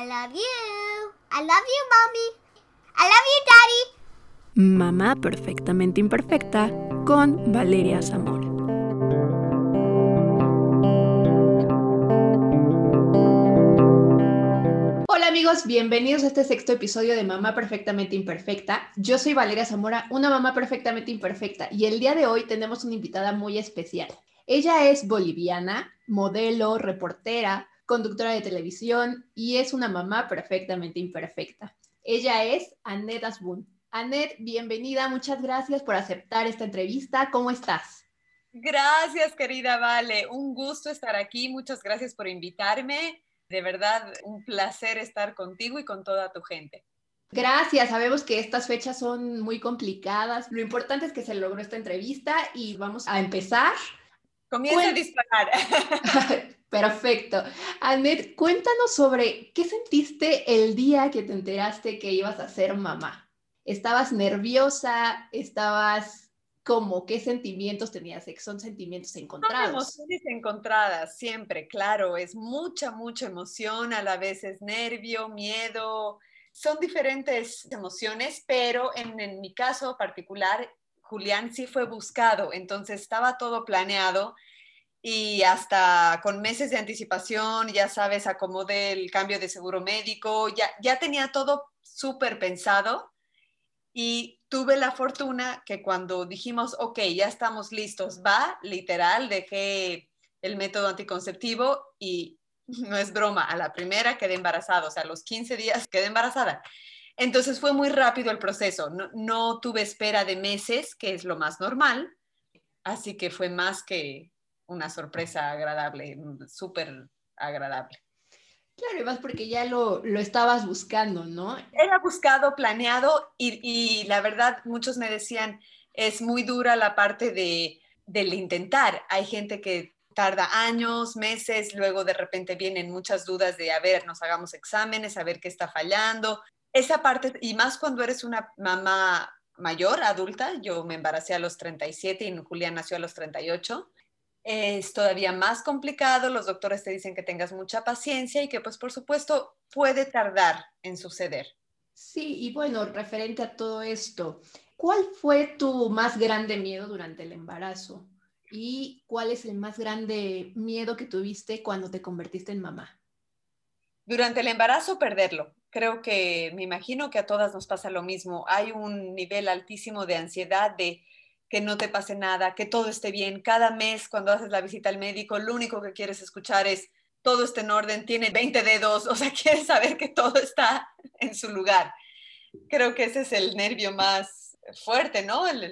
I love you. I love you, mommy. I love you, daddy. Mamá perfectamente imperfecta con Valeria Zamora. Hola amigos, bienvenidos a este sexto episodio de Mamá Perfectamente Imperfecta. Yo soy Valeria Zamora, una mamá perfectamente imperfecta, y el día de hoy tenemos una invitada muy especial. Ella es boliviana, modelo, reportera, conductora de televisión y es una mamá perfectamente imperfecta. Ella es Annette Asbun. Annette, bienvenida, muchas gracias por aceptar esta entrevista. ¿Cómo estás? Gracias, querida Vale. Un gusto estar aquí. Muchas gracias por invitarme. De verdad, un placer estar contigo y con toda tu gente. Gracias, sabemos que estas fechas son muy complicadas. Lo importante es que se logró esta entrevista y vamos a empezar. Comienza a disparar. Perfecto. Annette, cuéntanos sobre qué sentiste el día que te enteraste que ibas a ser mamá. ¿Estabas nerviosa? ¿Estabas como qué sentimientos tenías? Son sentimientos encontrados. Son emociones encontradas, siempre, claro. Es mucha, mucha emoción, a la vez es nervio, miedo. Son diferentes emociones, pero en, en mi caso particular, Julián sí fue buscado, entonces estaba todo planeado y hasta con meses de anticipación, ya sabes, acomodé el cambio de seguro médico, ya, ya tenía todo súper pensado y tuve la fortuna que cuando dijimos, ok, ya estamos listos, va, literal, dejé el método anticonceptivo y no es broma, a la primera quedé embarazada, o sea, a los 15 días quedé embarazada. Entonces fue muy rápido el proceso, no, no tuve espera de meses, que es lo más normal, así que fue más que, una sorpresa agradable, súper agradable. Claro, y más porque ya lo, lo, estabas buscando, ¿no? Era buscado, planeado y, y, la verdad muchos me decían, es muy dura la parte de, del intentar. Hay gente que tarda años, meses, luego de repente vienen muchas dudas de, a ver, nos hagamos exámenes, a ver qué está fallando. Esa parte, y más cuando eres una mamá mayor, adulta, yo me embaracé a los 37 y Julián nació a los 38 es todavía más complicado, los doctores te dicen que tengas mucha paciencia y que pues por supuesto puede tardar en suceder. Sí, y bueno, referente a todo esto, ¿cuál fue tu más grande miedo durante el embarazo? ¿Y cuál es el más grande miedo que tuviste cuando te convertiste en mamá? Durante el embarazo, perderlo. Creo que me imagino que a todas nos pasa lo mismo. Hay un nivel altísimo de ansiedad, de que no te pase nada, que todo esté bien. Cada mes cuando haces la visita al médico, lo único que quieres escuchar es todo está en orden, tiene 20 dedos, o sea, quieres saber que todo está en su lugar. Creo que ese es el nervio más fuerte, ¿no? La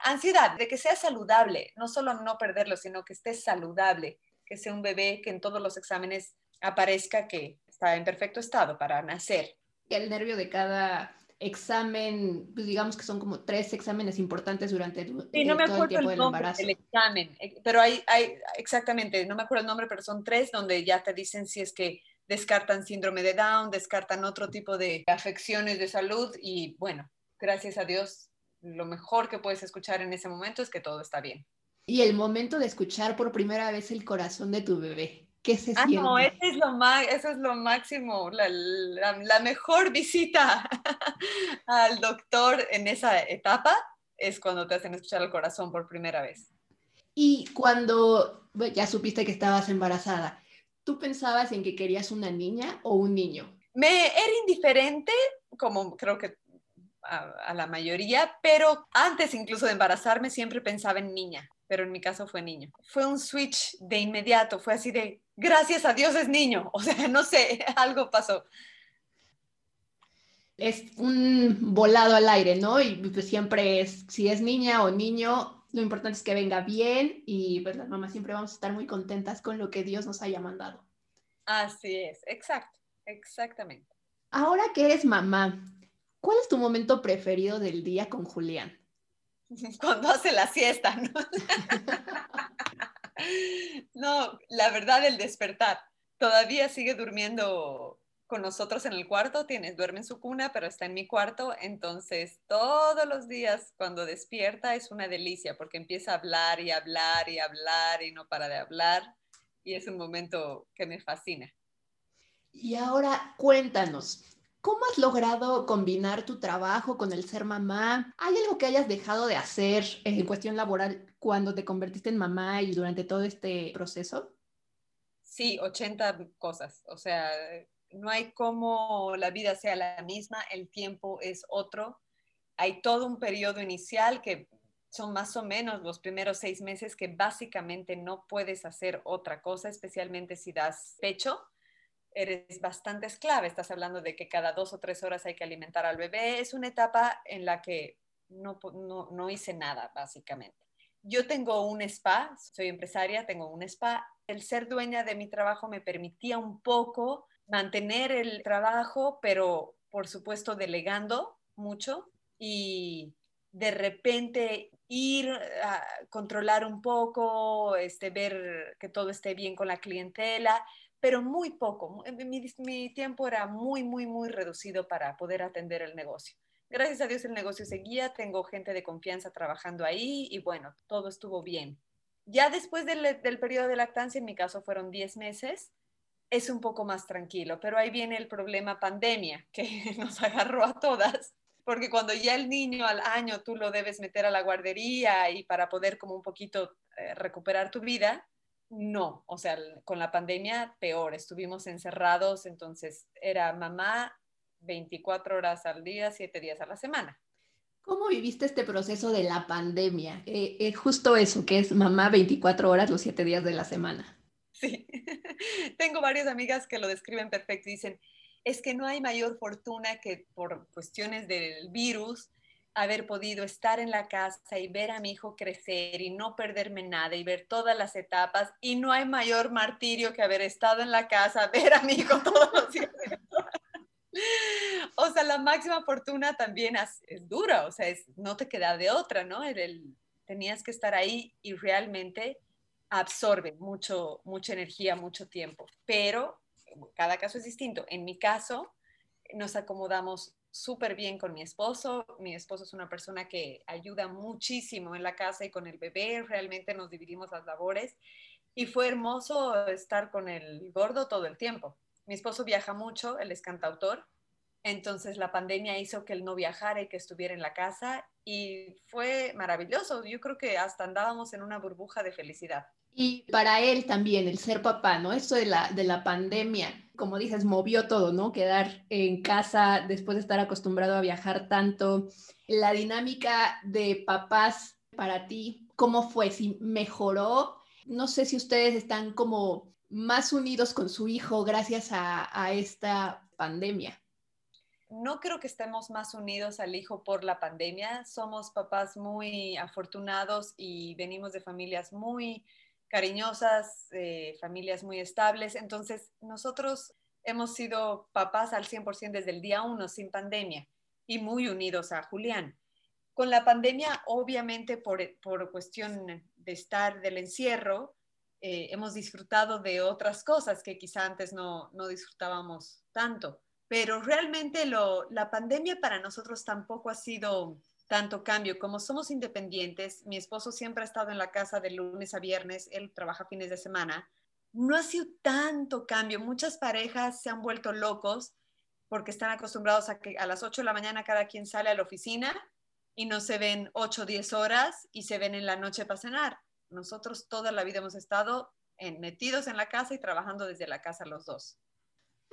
ansiedad de que sea saludable, no solo no perderlo, sino que esté saludable, que sea un bebé que en todos los exámenes aparezca que está en perfecto estado para nacer. El nervio de cada examen, pues digamos que son como tres exámenes importantes durante el, sí, no me todo el tiempo el del embarazo. El examen, eh, pero hay, hay, exactamente, no me acuerdo el nombre, pero son tres donde ya te dicen si es que descartan síndrome de Down, descartan otro tipo de afecciones de salud y bueno, gracias a Dios, lo mejor que puedes escuchar en ese momento es que todo está bien. Y el momento de escuchar por primera vez el corazón de tu bebé. ¿Qué se ah, No, eso es lo, eso es lo máximo, la, la, mejor visita al doctor en esa etapa es cuando te hacen escuchar el corazón por primera vez. Y cuando ya supiste que estabas embarazada, ¿tú pensabas en que querías una niña o un niño? Me era indiferente, como creo que a, a la mayoría, pero antes incluso de embarazarme siempre pensaba en niña pero en mi caso fue niño. Fue un switch de inmediato, fue así de, gracias a Dios es niño, o sea, no sé, algo pasó. Es un volado al aire, ¿no? Y pues siempre es, si es niña o niño, lo importante es que venga bien y pues las mamás siempre vamos a estar muy contentas con lo que Dios nos haya mandado. Así es, exacto, exactamente. Ahora que eres mamá, ¿cuál es tu momento preferido del día con Julián? cuando hace la siesta, ¿no? no, la verdad, el despertar. Todavía sigue durmiendo con nosotros en el cuarto, tiene, duerme en su cuna, pero está en mi cuarto, entonces todos los días cuando despierta es una delicia porque empieza a hablar y hablar y hablar y no para de hablar y es un momento que me fascina. Y ahora cuéntanos, ¿Cómo has logrado combinar tu trabajo con el ser mamá? ¿Hay algo que hayas dejado de hacer en cuestión laboral cuando te convertiste en mamá y durante todo este proceso? Sí, 80 cosas. O sea, no hay como la vida sea la misma, el tiempo es otro. Hay todo un periodo inicial que son más o menos los primeros seis meses que básicamente no puedes hacer otra cosa, especialmente si das pecho eres bastante esclava. Estás hablando de que cada dos o tres horas hay que alimentar al bebé. Es una etapa en la que no, no, hice nada, básicamente. Yo tengo un spa, soy empresaria, tengo un spa. El ser dueña de mi trabajo me permitía un poco mantener el trabajo, pero por supuesto delegando mucho y de repente ir a controlar un poco, este, ver que todo esté bien con la clientela pero muy poco. Mi, tiempo era muy, muy, muy reducido para poder atender el negocio. Gracias a Dios el negocio seguía, tengo gente de confianza trabajando ahí y bueno, todo estuvo bien. Ya después del, del periodo de lactancia, en mi caso fueron 10 meses, es un poco más tranquilo, pero ahí viene el problema pandemia que nos agarró a todas, porque cuando ya el niño al año tú lo debes meter a la guardería y para poder como un poquito eh, recuperar tu vida, no, o sea, con la pandemia peor, estuvimos encerrados, entonces era mamá 24 horas al día, 7 días a la semana. ¿Cómo viviste este proceso de la pandemia? Eh, eh, justo eso, que es mamá 24 horas los 7 días de la semana. Sí, tengo varias amigas que lo describen perfecto y dicen, es que no hay mayor fortuna que por cuestiones del virus haber podido estar en la casa y ver a mi hijo crecer y no perderme nada y ver todas las etapas. Y no hay mayor martirio que haber estado en la casa, ver a mi hijo todos los días. o sea, la máxima fortuna también es, dura, o sea, es, no te queda de otra, ¿no? tenías que estar ahí y realmente absorbe mucho, mucha energía, mucho tiempo. Pero cada caso es distinto. En mi caso, nos acomodamos súper bien con mi esposo. Mi esposo es una persona que ayuda muchísimo en la casa y con el bebé. Realmente nos dividimos las labores. Y fue hermoso estar con el gordo todo el tiempo. Mi esposo viaja mucho, él es cantautor. Entonces la pandemia hizo que él no viajara y que estuviera en la casa y fue maravilloso. Yo creo que hasta andábamos en una burbuja de felicidad. Y para él también, el ser papá, ¿no? Esto de la, de la pandemia, como dices, movió todo, ¿no? Quedar en casa después de estar acostumbrado a viajar tanto. La dinámica de papás para ti, ¿cómo fue? ¿Si mejoró? No sé si ustedes están como más unidos con su hijo gracias a, a esta pandemia. No creo que estemos más unidos al hijo por la pandemia. Somos papás muy afortunados y venimos de familias muy cariñosas, eh, familias muy estables. Entonces, nosotros hemos sido papás al 100% desde el día uno, sin pandemia, y muy unidos a Julián. Con la pandemia, obviamente, por, por cuestión de estar del encierro, eh, hemos disfrutado de otras cosas que quizá antes no, no disfrutábamos tanto. Pero realmente lo, la pandemia para nosotros tampoco ha sido tanto cambio. Como somos independientes, mi esposo siempre ha estado en la casa de lunes a viernes, él trabaja fines de semana. No ha sido tanto cambio. Muchas parejas se han vuelto locos porque están acostumbrados a que a las 8 de la mañana cada quien sale a la oficina y no se ven 8 o 10 horas y se ven en la noche para cenar. Nosotros toda la vida hemos estado metidos en la casa y trabajando desde la casa los dos.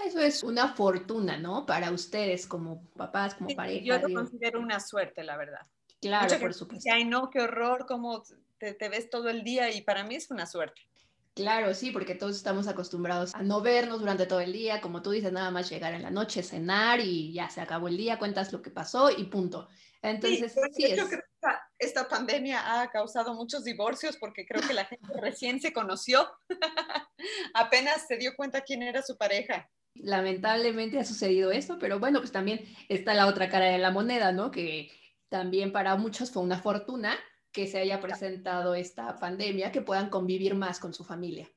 Eso es una fortuna, ¿no? Para ustedes como papás, como pareja. Yo lo considero una suerte, la verdad. Claro, por supuesto. Ay, no, qué horror, cómo te, te, ves todo el día y para mí es una suerte. Claro, sí, porque todos estamos acostumbrados a no vernos durante todo el día, como tú dices, nada más llegar en la noche, cenar y ya se acabó el día, cuentas lo que pasó y punto. Entonces, sí, Yo creo que esta pandemia ha causado muchos divorcios porque creo que la gente recién se conoció, apenas se dio cuenta quién era su pareja. Lamentablemente ha sucedido eso, pero bueno, pues también está la otra cara de la moneda, ¿no? Que también para muchos fue una fortuna que se haya presentado esta pandemia, que puedan convivir más con su familia.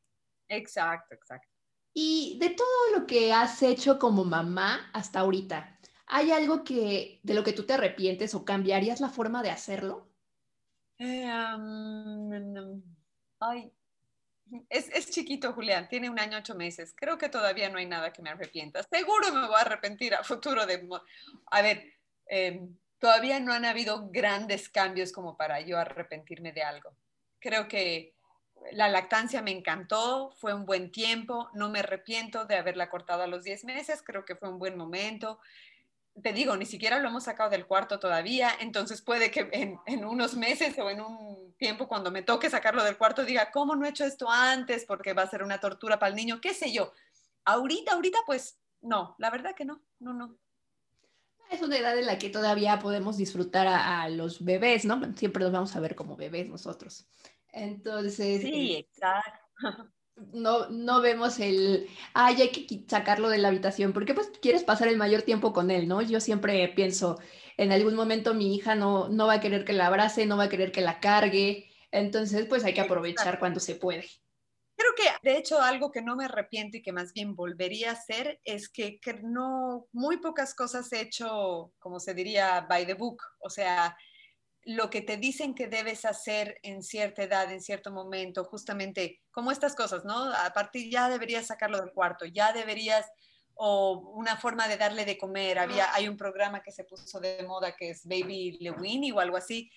Exacto, exacto. Y de todo lo que has hecho como mamá hasta ahorita, ¿hay algo que de lo que tú te arrepientes o cambiarías la forma de hacerlo? Eh, ay, Es, es, chiquito, Julián, tiene un año, ocho meses. Creo que todavía no hay nada que me arrepienta. Seguro me voy a arrepentir a futuro de... A ver, eh, todavía no han habido grandes cambios como para yo arrepentirme de algo. Creo que la lactancia me encantó, fue un buen tiempo, no me arrepiento de haberla cortado a los 10 meses, creo que fue un buen momento. Te digo, ni siquiera lo hemos sacado del cuarto todavía, entonces puede que en, en unos meses o en un tiempo cuando me toque sacarlo del cuarto diga, ¿cómo no he hecho esto antes? Porque va a ser una tortura para el niño, qué sé yo. Ahorita, ahorita, pues no, la verdad que no, no, no. Es una edad en la que todavía podemos disfrutar a, a los bebés, ¿no? Siempre los vamos a ver como bebés nosotros. Entonces. Sí, exacto. No, no vemos el, ay, hay que sacarlo de la habitación, porque pues quieres pasar el mayor tiempo con él, ¿no? Yo siempre pienso, en algún momento mi hija no, no va a querer que la abrace, no va a querer que la cargue, entonces pues hay que aprovechar cuando se puede. Creo que, de hecho, algo que no me arrepiento y que más bien volvería a hacer es que, que no, muy pocas cosas he hecho, como se diría, by the book, o sea, lo que te dicen que debes hacer en cierta edad, en cierto momento, justamente como estas cosas, ¿no? A partir ya deberías sacarlo del cuarto, ya deberías, o una forma de darle de comer, había, hay un programa que se puso de moda que es Baby Lewini o algo así.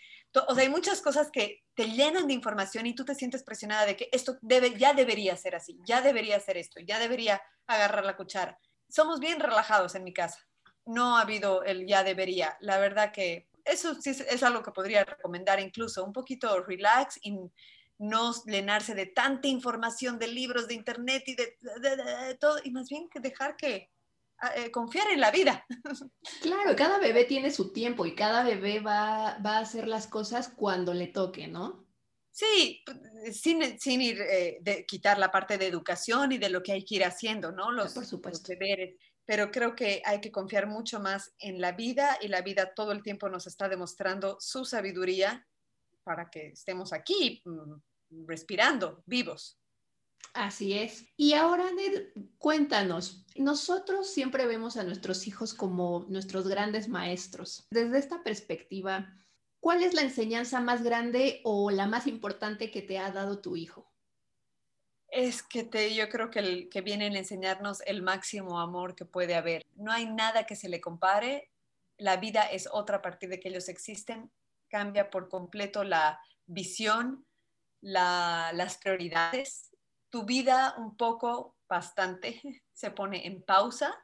O sea, hay muchas cosas que te llenan de información y tú te sientes presionada de que esto debe, ya debería ser así, ya debería ser esto, ya debería agarrar la cuchara. Somos bien relajados en mi casa. No ha habido el ya debería. La verdad que eso sí es, es, algo que podría recomendar incluso, un poquito relax y no llenarse de tanta información de libros, de internet y de, de, de, de todo, y más bien que dejar que eh, confiar en la vida. Claro, cada bebé tiene su tiempo y cada bebé va, va a hacer las cosas cuando le toque, ¿no? Sí, sin, sin ir eh, de quitar la parte de educación y de lo que hay que ir haciendo, ¿no? Los, Por supuesto. los deberes pero creo que hay que confiar mucho más en la vida y la vida todo el tiempo nos está demostrando su sabiduría para que estemos aquí mm, respirando, vivos. Así es. Y ahora, Ned, cuéntanos, nosotros siempre vemos a nuestros hijos como nuestros grandes maestros. Desde esta perspectiva, ¿cuál es la enseñanza más grande o la más importante que te ha dado tu hijo? Es que te, yo creo que, el, que vienen a enseñarnos el máximo amor que puede haber. No hay nada que se le compare. La vida es otra a partir de que ellos existen. Cambia por completo la visión, la, las prioridades. Tu vida un poco, bastante, se pone en pausa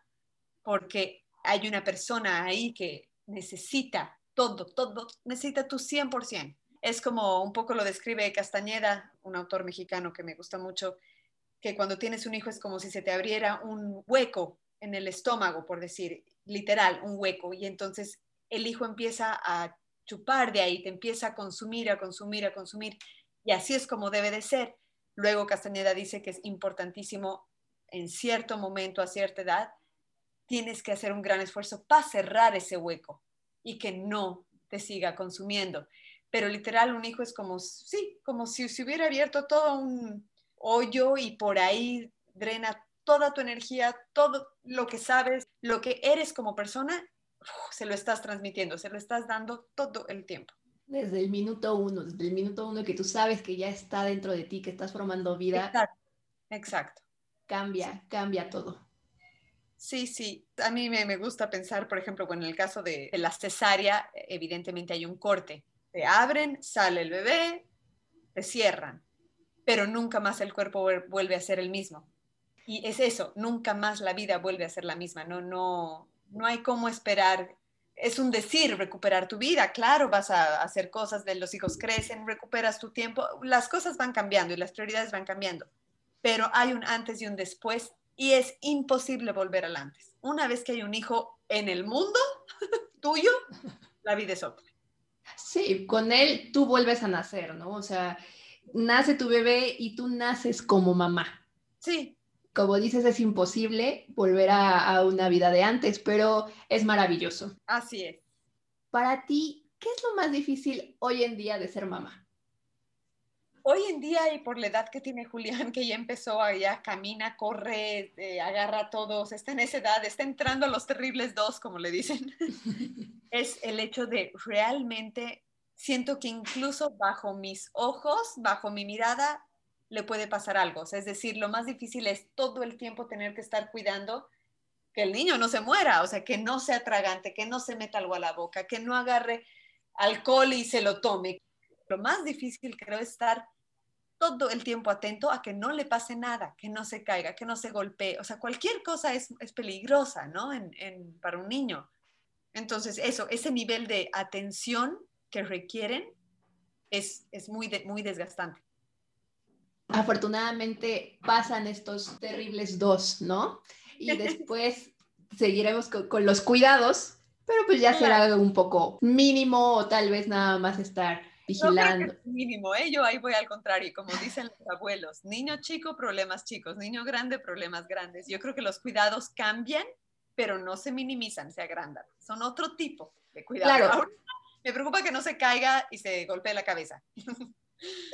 porque hay una persona ahí que necesita todo, todo, necesita tu 100% es como un poco lo describe Castañeda, un autor mexicano que me gusta mucho, que cuando tienes un hijo es como si se te abriera un hueco en el estómago, por decir, literal, un hueco, y entonces el hijo empieza a chupar de ahí, te empieza a consumir, a consumir, a consumir, y así es como debe de ser. Luego Castañeda dice que es importantísimo en cierto momento, a cierta edad, tienes que hacer un gran esfuerzo para cerrar ese hueco y que no te siga consumiendo pero literal un hijo es como, sí, como si se hubiera abierto todo un hoyo y por ahí drena toda tu energía, todo lo que sabes, lo que eres como persona, se lo estás transmitiendo, se lo estás dando todo el tiempo. Desde el minuto uno, desde el minuto uno que tú sabes que ya está dentro de ti, que estás formando vida. Exacto, exacto. Cambia, cambia todo. Sí, sí. A mí me, me, gusta pensar, por ejemplo, en el caso de, de la cesárea, evidentemente hay un corte, te abren, sale el bebé, te cierran, pero nunca más el cuerpo vuelve a ser el mismo. Y es eso, nunca más la vida vuelve a ser la misma, no, no, no hay cómo esperar. Es un decir recuperar tu vida, claro, vas a hacer cosas de los hijos crecen, recuperas tu tiempo, las cosas van cambiando y las prioridades van cambiando, pero hay un antes y un después y es imposible volver al antes. Una vez que hay un hijo en el mundo tuyo, la vida es otra. Sí, con él tú vuelves a nacer, ¿no? O sea, nace tu bebé y tú naces como mamá. Sí. Como dices, es imposible volver a, a, una vida de antes, pero es maravilloso. Así es. Para ti, ¿qué es lo más difícil hoy en día de ser mamá? Hoy en día y por la edad que tiene Julián, que ya empezó, ya camina, corre, eh, agarra a todos, está en esa edad, está entrando a los terribles dos, como le dicen, es el hecho de realmente siento que incluso bajo mis ojos, bajo mi mirada, le puede pasar algo. Es decir, lo más difícil es todo el tiempo tener que estar cuidando que el niño no se muera, o sea, que no sea tragante, que no se meta algo a la boca, que no agarre alcohol y se lo tome. Lo más difícil creo es estar todo el tiempo atento a que no le pase nada, que no se caiga, que no se golpee. O sea, cualquier cosa es, peligrosa, ¿no? En, para un niño. Entonces, eso, ese nivel de atención que requieren es, es muy, muy desgastante. Afortunadamente pasan estos terribles dos, ¿no? Y después seguiremos con los cuidados, pero pues ya será un poco mínimo o tal vez nada más estar vigilando. mínimo, ¿eh? yo ahí voy al contrario, como dicen los abuelos, niño chico, problemas chicos, niño grande, problemas grandes. Yo creo que los cuidados cambian, pero no se minimizan, se agrandan. Son otro tipo de cuidados. Claro. me preocupa que no se caiga y se golpee la cabeza.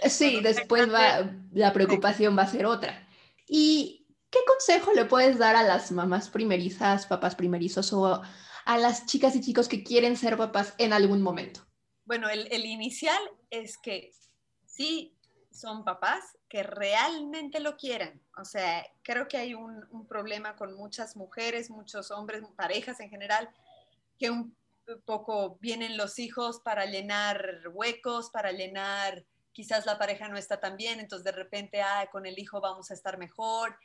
Sí, después va, la preocupación va a ser otra. ¿Y qué consejo le puedes dar a las mamás primerizas, papás primerizos o a las chicas y chicos que quieren ser papás en algún momento? Bueno, el, inicial es que sí son papás que realmente lo quieren. O sea, creo que hay un, problema con muchas mujeres, muchos hombres, parejas en general, que un poco vienen los hijos para llenar huecos, para llenar, quizás la pareja no está tan bien, entonces de repente, ah, con el hijo vamos a estar mejor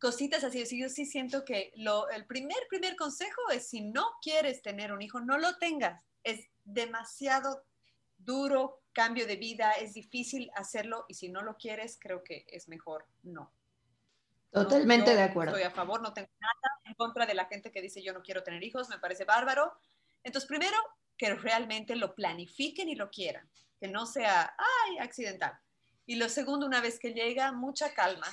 cositas así. Yo sí siento que lo, el primer, primer consejo es si no quieres tener un hijo, no lo tengas. Es demasiado duro cambio de vida, es difícil hacerlo y si no lo quieres, creo que es mejor no. Totalmente de acuerdo. Estoy a favor, no tengo nada en contra de la gente que dice yo no quiero tener hijos, me parece bárbaro. Entonces, primero, que realmente lo planifiquen y lo quieran, que no sea, ay, accidental. Y lo segundo, una vez que llega, mucha calma,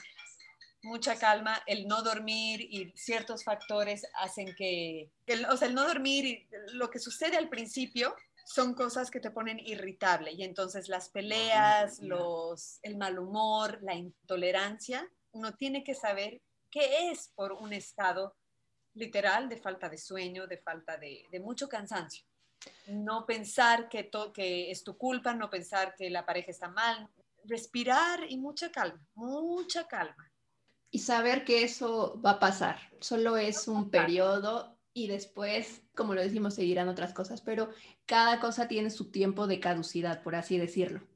mucha calma, el no dormir y ciertos factores hacen que, o sea, el no dormir y lo que sucede al principio son cosas que te ponen irritable y entonces las peleas, los, el mal humor, la intolerancia, uno tiene que saber qué es por un estado literal de falta de sueño, de falta de, de mucho cansancio. No pensar que, que es tu culpa, no pensar que la pareja está mal, respirar y mucha calma, mucha calma y saber que eso va a pasar. Solo es un periodo y después, como lo decimos, seguirán otras cosas, pero cada cosa tiene su tiempo de caducidad, por así decirlo.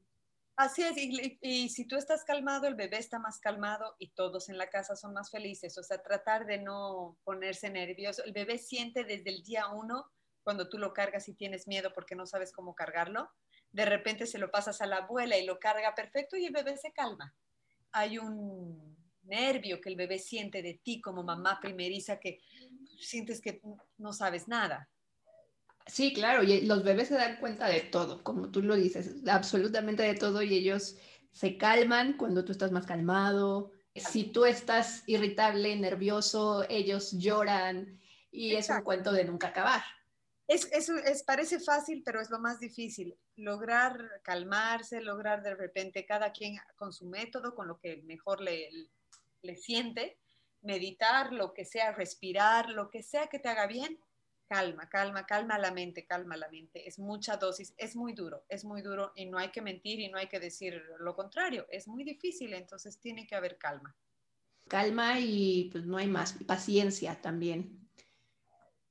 Así es, y, si tú estás calmado, el bebé está más calmado y todos en la casa son más felices. O sea, tratar de no ponerse nervioso. El bebé siente desde el día uno, cuando tú lo cargas y tienes miedo porque no sabes cómo cargarlo, de repente se lo pasas a la abuela y lo carga perfecto y el bebé se calma. Hay un, nervio que el bebé siente de ti como mamá primeriza que sientes que no sabes nada. Sí, claro, y los bebés se dan cuenta de todo, como tú lo dices, absolutamente de todo y ellos se calman cuando tú estás más calmado. Si tú estás irritable, nervioso, ellos lloran y es un cuento de nunca acabar. Es, es, parece fácil, pero es lo más difícil. Lograr calmarse, lograr de repente cada quien con su método, con lo que mejor le, le siente, meditar, lo que sea, respirar, lo que sea que te haga bien, calma, calma, calma la mente, calma la mente. Es mucha dosis, es muy duro, es muy duro y no hay que mentir y no hay que decir lo contrario, es muy difícil, entonces tiene que haber calma. Calma y pues no hay más, paciencia también.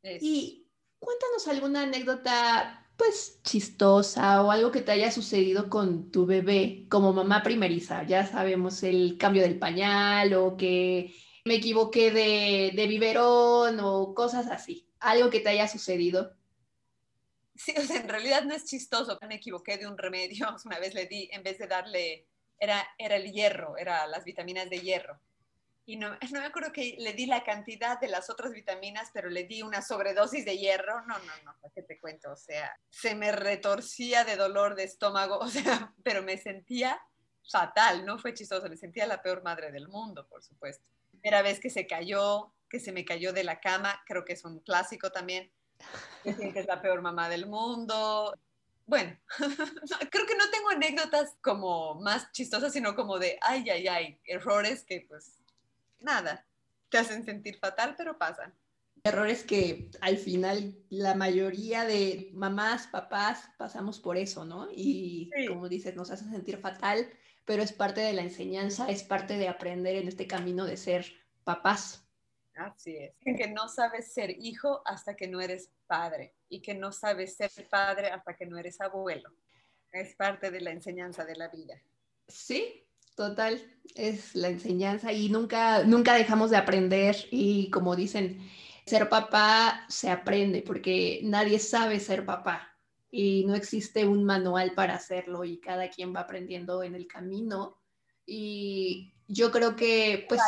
Y cuéntanos alguna anécdota pues chistosa o algo que te haya sucedido con tu bebé como mamá primeriza. Ya sabemos el cambio del pañal o que me equivoqué de, de biberón o cosas así. Algo que te haya sucedido. Sí, o sea, en realidad no es chistoso. Me equivoqué de un remedio. Una vez le di, en vez de darle, era, era el hierro, era las vitaminas de hierro y no, no, me acuerdo que le di la cantidad de las otras vitaminas, pero le di una sobredosis de hierro. No, no, no, ¿qué te cuento? O sea, se me retorcía de dolor de estómago, o sea, pero me sentía fatal, no fue chistoso, me sentía la peor madre del mundo, por supuesto. Primera vez que se cayó, que se me cayó de la cama, creo que es un clásico también, que es la peor mamá del mundo. Bueno, creo que no tengo anécdotas como más chistosas, sino como de, ay, ay, ay, errores que pues nada, te hacen sentir fatal, pero pasan. Errores que al final la mayoría de mamás, papás pasamos por eso, ¿no? Y como dices, nos hacen sentir fatal, pero es parte de la enseñanza, es parte de aprender en este camino de ser papás. Así es. Que no sabes ser hijo hasta que no eres padre y que no sabes ser padre hasta que no eres abuelo. Es parte de la enseñanza de la vida. Sí, total, es la enseñanza y nunca, nunca dejamos de aprender y como dicen, ser papá se aprende porque nadie sabe ser papá y no existe un manual para hacerlo y cada quien va aprendiendo en el camino. Y yo creo que, pues...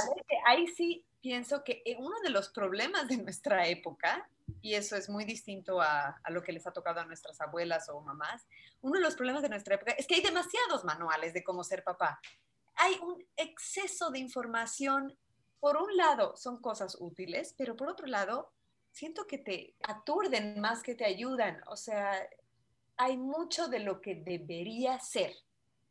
ahí sí pienso que eh, uno de los problemas de nuestra época, y eso es muy distinto a, a, lo que les ha tocado a nuestras abuelas o mamás, uno de los problemas de nuestra época es que hay demasiados manuales de cómo ser papá. Hay un exceso de información. Por un lado, son cosas útiles, pero por otro lado, siento que te aturden más que te ayudan. O sea, hay mucho de lo que debería ser.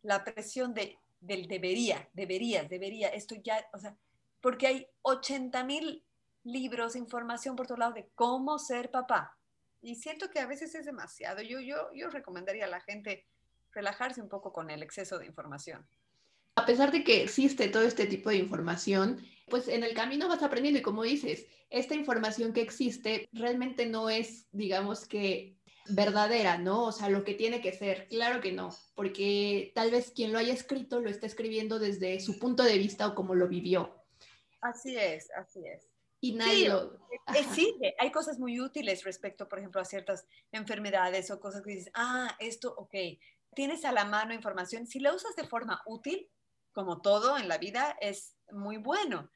La presión de, del debería, debería, debería, esto ya, o sea, porque hay 80 mil libros, información por todos lado de cómo ser papá. Y siento que a veces es demasiado. Yo, yo, yo recomendaría a la gente relajarse un poco con el exceso de información. A pesar de que existe todo este tipo de información, pues en el camino vas aprendiendo y como dices, esta información que existe realmente no es, digamos que verdadera, ¿no? O sea, lo que tiene que ser. Claro que no, porque tal vez quien lo haya escrito lo está escribiendo desde su punto de vista o como lo vivió. Así es, así es. Y nadie lo... sí, hay cosas muy útiles respecto, por ejemplo, a ciertas enfermedades o cosas que dices, ah, esto, ok, tienes a la mano información. Si la usas de forma útil, como todo en la vida, es muy bueno.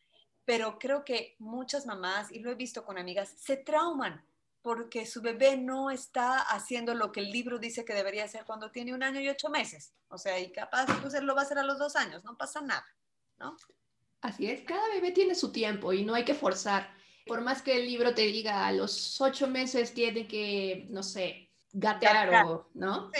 Pero creo que muchas mamás, y lo he visto con amigas, se trauman porque su bebé no está haciendo lo que el libro dice que debería hacer cuando tiene un año y ocho meses. O sea, y capaz pues él lo va a hacer a los dos años, no pasa nada, ¿no? Así es, cada bebé tiene su tiempo y no hay que forzar. Por más que el libro te diga a los ocho meses tiene que, no sé, gatear o, ¿no?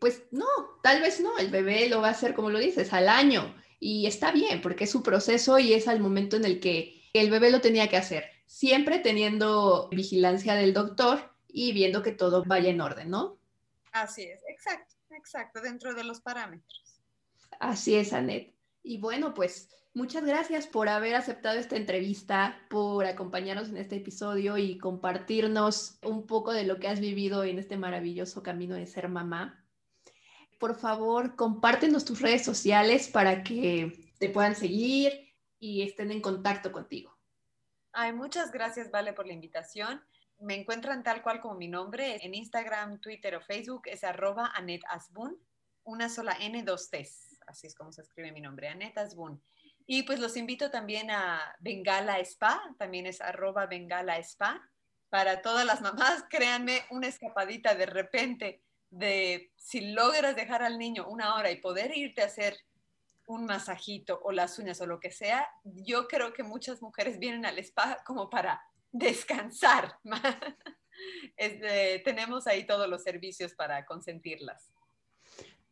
Pues no, tal vez no, el bebé lo va a hacer como lo dices, al año. Y está bien, porque es su proceso y es al momento en el que el bebé lo tenía que hacer siempre teniendo vigilancia del doctor y viendo que todo vaya en orden, ¿no? Así es, exacto, exacto, dentro de los parámetros. Así es, Anet. Y bueno, pues muchas gracias por haber aceptado esta entrevista, por acompañarnos en este episodio y compartirnos un poco de lo que has vivido en este maravilloso camino de ser mamá. Por favor, compártenos tus redes sociales para que te puedan seguir y estén en contacto contigo. Ay, muchas gracias, Vale, por la invitación. Me encuentran tal cual como mi nombre en Instagram, Twitter o Facebook, es arroba Anet Asbun, una sola N, dos T's. Así es como se escribe mi nombre, Anet Asbun. Y pues los invito también a Bengala Spa, también es arroba Bengala Spa. Para todas las mamás, créanme, una escapadita de repente de si logras dejar al niño una hora y poder irte a hacer un masajito o las uñas o lo que sea, yo creo que muchas mujeres vienen al spa como para descansar. tenemos ahí todos los servicios para consentirlas.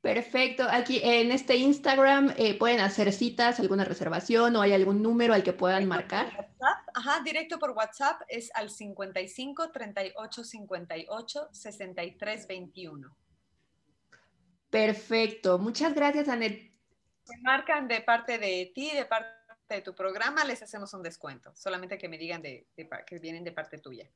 Perfecto. Aquí en este Instagram eh, pueden hacer citas, alguna reservación o hay algún número al que puedan marcar. Ajá, directo por WhatsApp es al 55 38 58 63 21. Perfecto. Muchas gracias, Anet me marcan de parte de ti, de parte de tu programa, les hacemos un descuento. Solamente que me digan de, que vienen de parte tuya.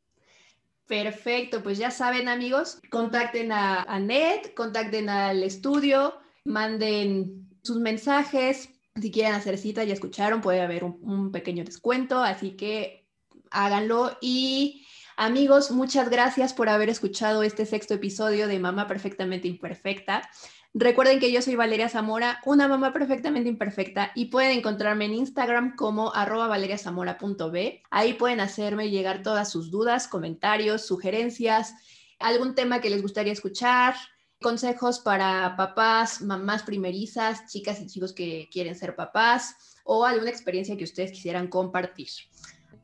Perfecto, pues ya saben amigos, contacten a, Ned, contacten al estudio, manden sus mensajes. Si quieren hacer cita, ya escucharon, puede haber un, un pequeño descuento, así que háganlo. Y amigos, muchas gracias por haber escuchado este sexto episodio de Mamá Perfectamente Imperfecta. Recuerden que yo soy Valeria Zamora, una mamá perfectamente imperfecta y pueden encontrarme en Instagram como arroba valeriazamora.b. Ahí pueden hacerme llegar todas sus dudas, comentarios, sugerencias, algún tema que les gustaría escuchar, consejos para papás, mamás primerizas, chicas y chicos que quieren ser papás o alguna experiencia que ustedes quisieran compartir.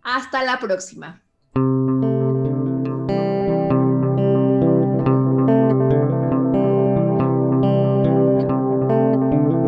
Hasta la próxima.